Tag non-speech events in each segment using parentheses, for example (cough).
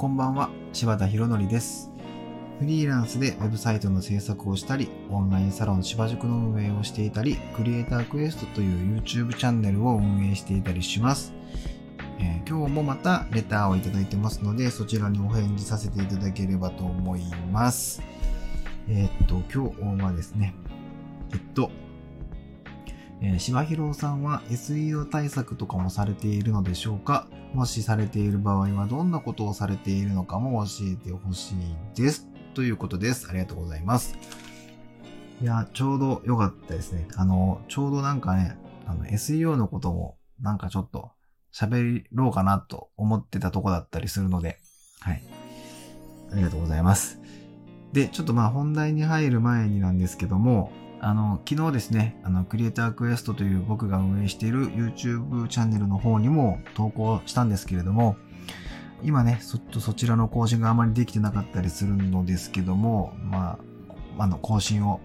こんばんは、柴田博則です。フリーランスでウェブサイトの制作をしたり、オンラインサロン芝塾の運営をしていたり、クリエイタークエストという YouTube チャンネルを運営していたりします。えー今日もまたレターをいただいてますので、そちらにお返事させていただければと思います。えーっと、今日はですね、えっと、えー、柴弘さんは SEO 対策とかもされているのでしょうか？もしされている場合はどんなことをされているのかも教えてほしいです。ということです。ありがとうございます。いや、ちょうど良かったですね。あの、ちょうどなんかね、あの、SEO のこともなんかちょっと喋ろうかなと思ってたとこだったりするので、はい。ありがとうございます。で、ちょっとまあ本題に入る前になんですけども、あの、昨日ですね、あの、クリエイタークエストという僕が運営している YouTube チャンネルの方にも投稿したんですけれども、今ね、そっとそちらの更新があまりできてなかったりするのですけども、まあ、あの、更新を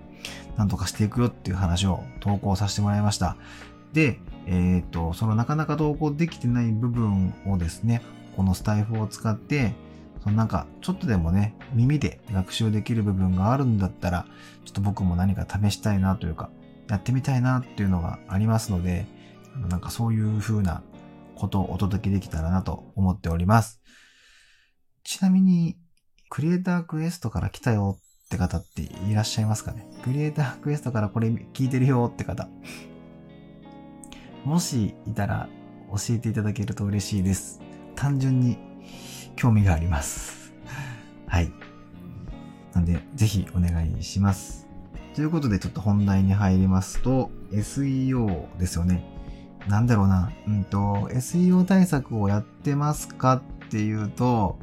なんとかしていくよっていう話を投稿させてもらいました。で、えっ、と、そのなかなか投稿できてない部分をですね、このスタイフを使って、そのなんか、ちょっとでもね、耳で学習できる部分があるんだったら、ちょっと僕も何か試したいなというか、やってみたいなっていうのがありますので、なんかそういう風なことをお届けできたらなと思っております。ちなみに、クリエイタークエストから来たよって方っていらっしゃいますかね？クリエイタークエストからこれ聞いてるよって方。もしいたら教えていただけると嬉しいです。単純に興味があります。はい。なんで、ぜひお願いします。ということで、ちょっと本題に入りますと、SEO ですよね。なんだろうな。うんと、SEO 対策をやってますかっていうと、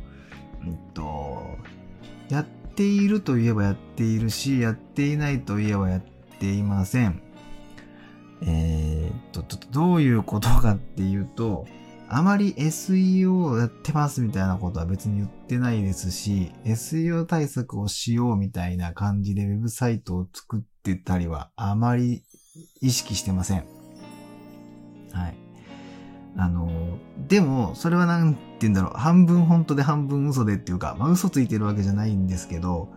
うんと、やっているといえばやっているし、やっていないといえばやっていません。えーっと、ちょっとどういうことかっていうと、あまり SEO をやってますみたいなことは別に言ってないですし、SEO 対策をしようみたいな感じでウェブサイトを作ってたりはあまり意識してません。はい。あの、でも、それはなんて言うんだろう、半分本当で半分嘘でっていうか、まあ嘘ついてるわけじゃないんですけど、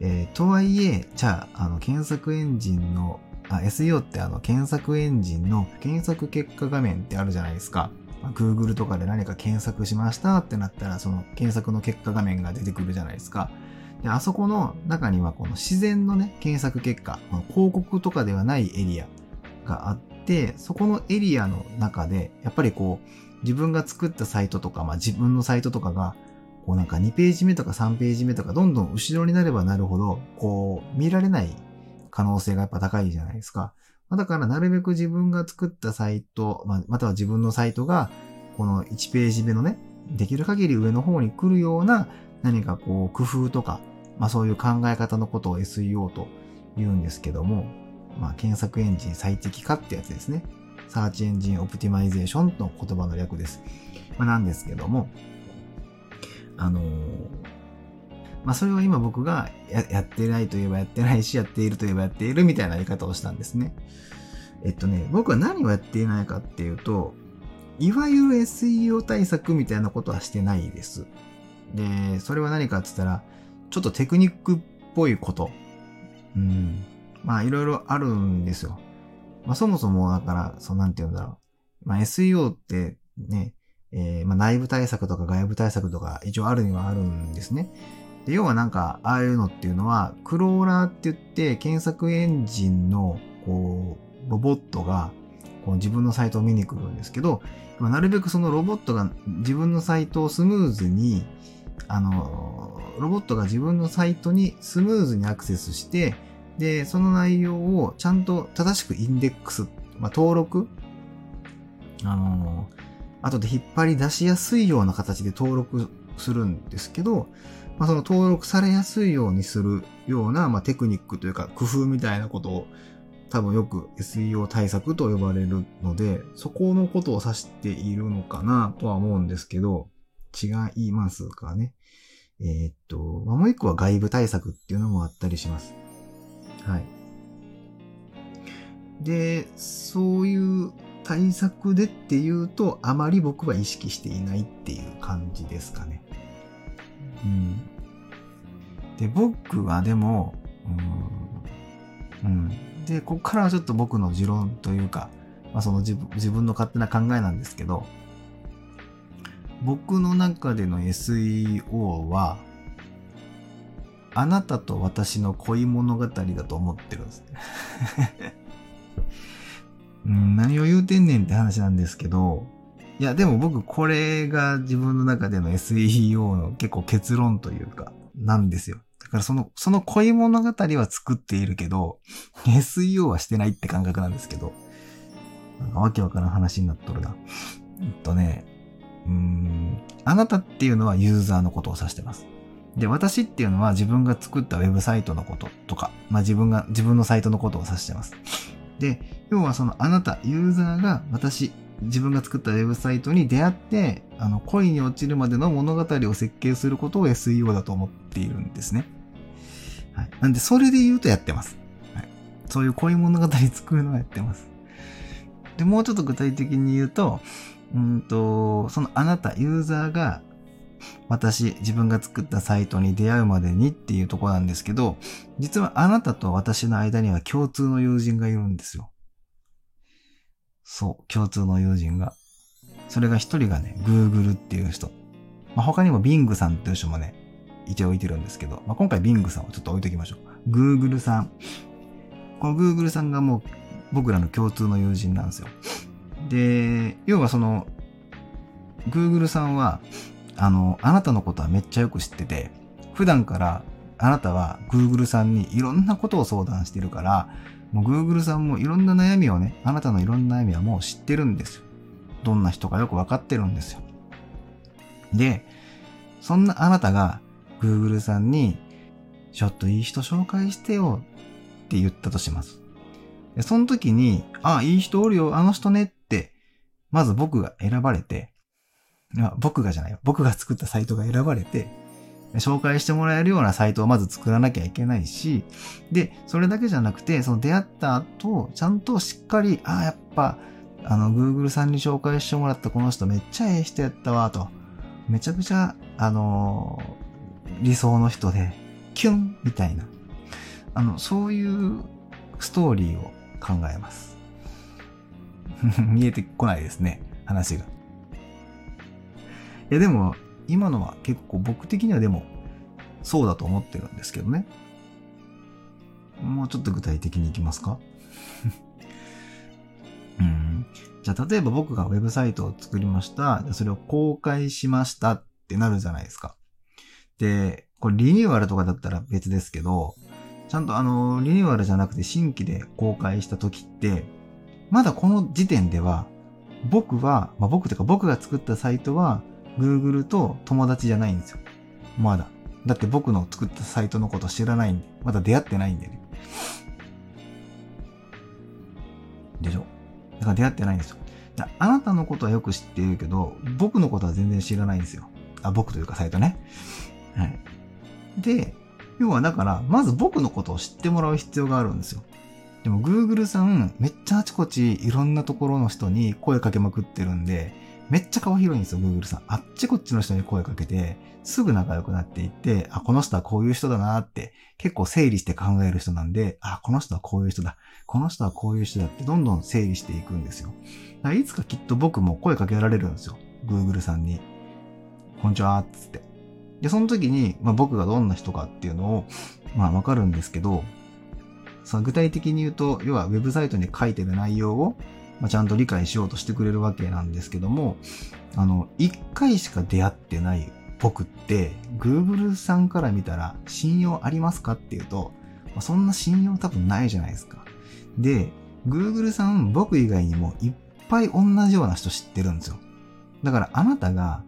えーとはいえ、じゃあ、あの、検索エンジンの、あ、SEO ってあの、検索エンジンの検索結果画面ってあるじゃないですか。まあ Google とかで何か検索しましたってなったら、その検索の結果画面が出てくるじゃないですか。で、あそこの中にはこの自然のね、検索結果、まあ広告とかではないエリアがあって、そこのエリアの中で、やっぱりこう、自分が作ったサイトとか、まあ自分のサイトとかが、こうなんか2ページ目とか3ページ目とかどんどん後ろになればなるほど、こう見られない可能性がやっぱ高いじゃないですか。まだからなるべく自分が作ったサイト、ま、または自分のサイトが、この1ページ目のね、できる限り上の方に来るような何かこう工夫とか、まあそういう考え方のことを SEO と言うんですけども、まあ検索エンジン最適化ってやつですね。 Search Engine Optimization の言葉の略です。まあなんですけども、あのーまあそれを今僕がやってないといえばやってないし、やっているといえばやっているみたいな言い方をしたんですね。えっとね、僕は何をやっていないかっていうと、いわゆる SEO 対策みたいなことはしてないです。で、それは何かって言ったら、ちょっとテクニックっぽいこと。うん。まあいろいろあるんですよ。まあそもそもだから、そうなんて言うんだろう。まあ SEO ってね、えーまあ内部対策とか外部対策とか一応あるにはあるんですね。で要はなんか、ああいうのっていうのは、クローラーって言って、検索エンジンの、こう、ロボットが、こう自分のサイトを見に来るんですけど、なるべくそのロボットが自分のサイトをスムーズに、あの、ロボットが自分のサイトにスムーズにアクセスして、で、その内容をちゃんと正しくインデックス、まあ、登録、あの、後で引っ張り出しやすいような形で登録するんですけど、まあ、その登録されやすいようにするような、まあ、テクニックというか工夫みたいなことを多分よく SEO 対策と呼ばれるので、そこのことを指しているのかなとは思うんですけど、違いますかね。えーっと、まあ、もう一個は外部対策っていうのもあったりします。はい。で、そういう対策でっていうと、あまり僕は意識していないっていう感じですかね。うん。で、僕はでも、うん。うん。で、ここからはちょっと僕の持論というか、まあその自分自分の勝手な考えなんですけど、僕の中での SEO は、あなたと私の恋物語だと思ってるんですね (laughs) うん。何を言うてんねんって話なんですけど、いや、でも僕これが自分の中での SEO の結構結論というか、なんですよ。だからその、その恋物語は作っているけど、SEO はしてないって感覚なんですけど、なんかわけわからん話になっとるな。えっとね、うーん、あなたっていうのはユーザーのことを指してます。で、私っていうのは自分が作ったウェブサイトのこととか、まあ自分が、自分のサイトのことを指してます。で、要はそのあなた、ユーザーが私、自分が作ったウェブサイトに出会って、あの、恋に落ちるまでの物語を設計することを SEO だと思っているんですね。はい。なんで、それで言うとやってます。はい。そういう恋物語作るのはやってます。で、もうちょっと具体的に言うと、うんと、そのあなた、ユーザーが、私、自分が作ったサイトに出会うまでにっていうとこなんですけど、実はあなたと私の間には共通の友人がいるんですよ。そう、共通の友人が。それが一人がね、Google っていう人。まあ、他にも Bing さんっていう人もね、一応置いてるんですけど、まあ、今回 Bing さんをちょっと置いときましょう。Google さん。この Google さんがもう僕らの共通の友人なんですよ。で、要はその、Google さんは、あの、あなたのことはめっちゃよく知ってて、普段からあなたは Google さんにいろんなことを相談してるから、もう Google さんもいろんな悩みをね、あなたのいろんな悩みはもう知ってるんですよ。どんな人かよくわかってるんですよ。で、そんなあなたが Google さんに、ちょっといい人紹介してよって言ったとします。でその時に、あ、いい人おるよ、あの人ねって、まず僕が選ばれて、僕がじゃないよ。僕が作ったサイトが選ばれて、紹介してもらえるようなサイトをまず作らなきゃいけないし、で、それだけじゃなくて、その出会った後、ちゃんとしっかり、ああ、やっぱ、あの、Google さんに紹介してもらったこの人めっちゃええ人やったわ、と。めちゃくちゃ、あのー理想の人で、キュンみたいな。あの、そういうストーリーを考えます。(laughs) 見えてこないですね、話が。いや、でも、今のは結構僕的にはでも、そうだと思ってるんですけどね。もうちょっと具体的にいきますか？(laughs) うん。じゃあ、例えば僕がウェブサイトを作りました。それを公開しましたってなるじゃないですか。で、これリニューアルとかだったら別ですけど、ちゃんとあの、リニューアルじゃなくて新規で公開した時って、まだこの時点では、僕は、まあ、僕というか僕が作ったサイトは、Google と友達じゃないんですよ。まだ。だって僕の作ったサイトのこと知らないんで、まだ出会ってないんでね。でしょ？だから出会ってないんですよ。あなたのことはよく知っているけど、僕のことは全然知らないんですよ。あ、僕というかサイトね。はい。で、要はだから、まず僕のことを知ってもらう必要があるんですよ。でも Google さん、めっちゃあちこちいろんなところの人に声かけまくってるんで、めっちゃ顔広いんですよ、Google さん。あっちこっちの人に声かけて、すぐ仲良くなっていって、あ、この人はこういう人だなって、結構整理して考える人なんで、あ、この人はこういう人だ。この人はこういう人だって、どんどん整理していくんですよ。だからいつかきっと僕も声かけられるんですよ。Google さんに。こんにちは、つって。で、その時に、まあ、僕がどんな人かっていうのを、まあ、わかるんですけど、その具体的に言うと、要はウェブサイトに書いてる内容を、まあ、ちゃんと理解しようとしてくれるわけなんですけども、あの、一回しか出会ってない僕って、Google さんから見たら信用ありますかっていうと、まあ、そんな信用多分ないじゃないですか。で、Google さん僕以外にもいっぱい同じような人知ってるんですよ。だからあなたが、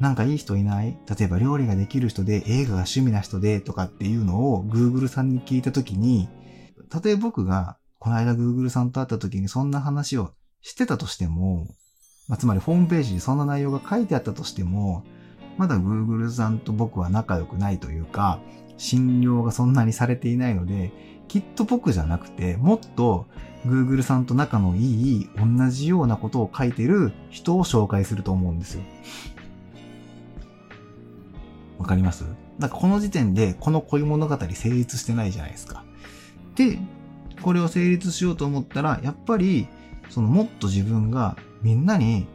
なんかいい人いない？例えば料理ができる人で映画が趣味な人でとかっていうのを Google さんに聞いたときに、たとえ僕がこの間 Google さんと会った時にそんな話をしてたとしても、まあ、つまりホームページにそんな内容が書いてあったとしても、まだ Google さんと僕は仲良くないというか、信用がそんなにされていないので、きっと僕じゃなくて、もっと Google さんと仲のいい、同じようなことを書いてる人を紹介すると思うんですよ。わかります？なんかこの時点でこの恋物語成立してないじゃないですか。で、これを成立しようと思ったら、やっぱり、そのもっと自分がみんなに、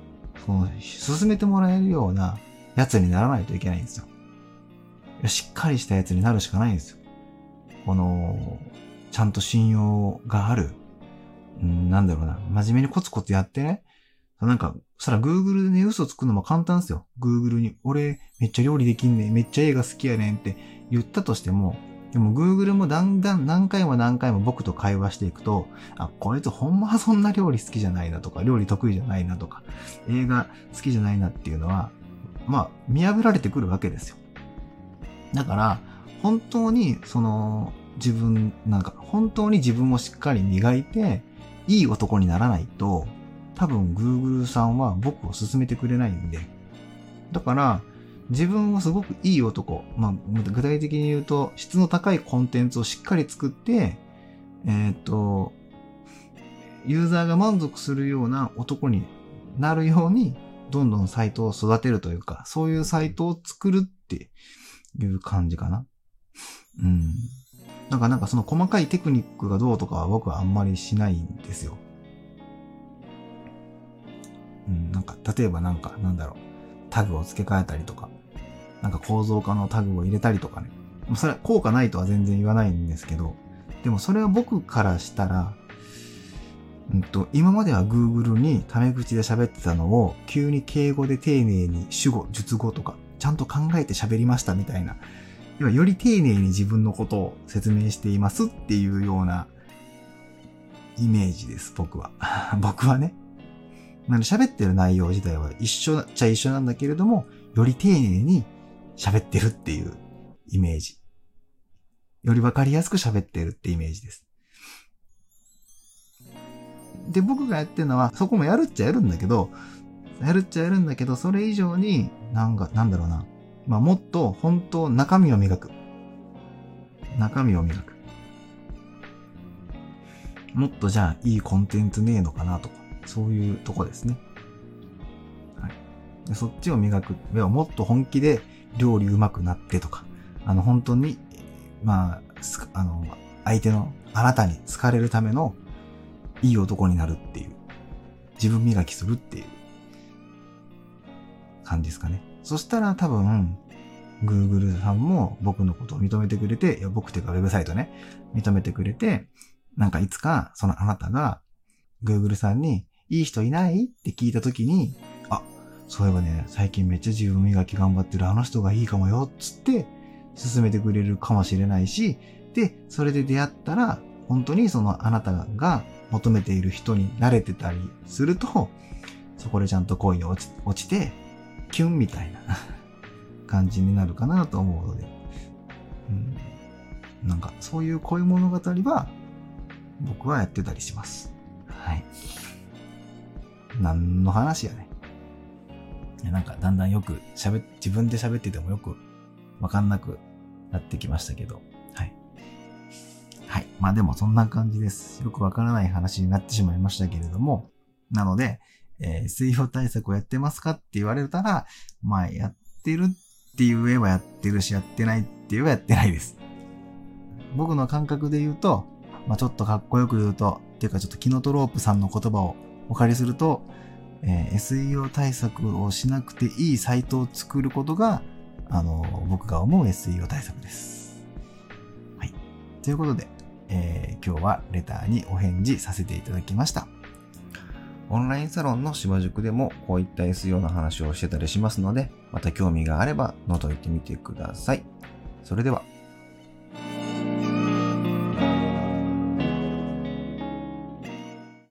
その、進めてもらえるようなやつにならないといけないんですよ。しっかりしたやつになるしかないんですよ。この、ちゃんと信用がある。うん、なんだろうな。真面目にコツコツやってね。なんか、そら Google でね、嘘つくのも簡単ですよ。Google に、俺めっちゃ料理できんねん、めっちゃ映画好きやねんって言ったとしても、でも Google もだんだん何回も何回も僕と会話していくと、あ、こいつほんまそんな料理好きじゃないなとか、料理得意じゃないなとか、映画好きじゃないなっていうのは、まあ、見破られてくるわけですよ。だから、本当に、その、自分、なんか、本当に自分をしっかり磨いて、いい男にならないと、多分 Google さんは僕を勧めてくれないんで。だから、自分をすごくいい男、まあ、具体的に言うと、質の高いコンテンツをしっかり作って、えっ、と、ユーザーが満足するような男になるように、どんどんサイトを育てるというか、そういうサイトを作るっていう感じかな。うん。なんかなんかその細かいテクニックがどうとかは僕はあんまりしないんですよ。うん、なんか、例えばなんか、なんだろう、タグを付け替えたりとか、なんか構造化のタグを入れたりとかね。それは効果ないとは全然言わないんですけど、でもそれは僕からしたら、うんと、今までは Google にタメ口で喋ってたのを、急に敬語で丁寧に主語、述語とか、ちゃんと考えて喋りましたみたいな。要はより丁寧に自分のことを説明していますっていうようなイメージです、僕は。(laughs) 僕はね。なんで喋ってる内容自体は一緒っちゃ一緒なんだけれども、より丁寧に喋ってるっていうイメージ。よりわかりやすく喋ってるってイメージです。で、僕がやってるのは、そこもやるっちゃやるんだけど、やるっちゃやるんだけど、それ以上に、なんか、なんだろうな。まあ、もっと、本当、中身を磨く。中身を磨く。もっとじゃあ、いいコンテンツねえのかなとか。そういうとこですね。はい。でそっちを磨く。要はもっと本気で料理うまくなってとか、あの、本当に、まあ、あの、相手の、あなたに好かれるための、いい男になるっていう。自分磨きするっていう感じですかね。そしたら多分、Google さんも僕のことを認めてくれて、いや僕っていうかウェブサイトね、認めてくれて、なんかいつかそのあなたが Google さんに、いい人いない？って聞いたときに、そういえばね、最近めっちゃ自分磨き頑張ってるあの人がいいかもよ、つって、進めてくれるかもしれないし、で、それで出会ったら、本当にそのあなたが求めている人に慣れてたりすると、そこでちゃんと恋に落ち落ちて、キュンみたいな (laughs) 感じになるかなと思うので、うん、なんかそういう恋物語は僕はやってたりします。はい。何の話やね。なんかだんだんよく喋、自分で喋っててもよくわかんなくなってきましたけど、はい。はい。まあでもそんな感じです。よくわからない話になってしまいましたけれども、なので、えー、水曜対策をやってますかって言われたら、まあやってるって言えばやってるし、やってないって言えばやってないです。僕の感覚で言うと、まあちょっとかっこよく言うと、っていうかちょっとキノトロープさんの言葉をお借りすると、えー、SEO 対策をしなくていいサイトを作ることが、あの、僕が思う SEO 対策です。はい。ということで、えー、今日はレターにお返事させていただきました。オンラインサロンの芝塾でもこういった SEO の話をしてたりしますので、また興味があれば覗いてみてください。それでは。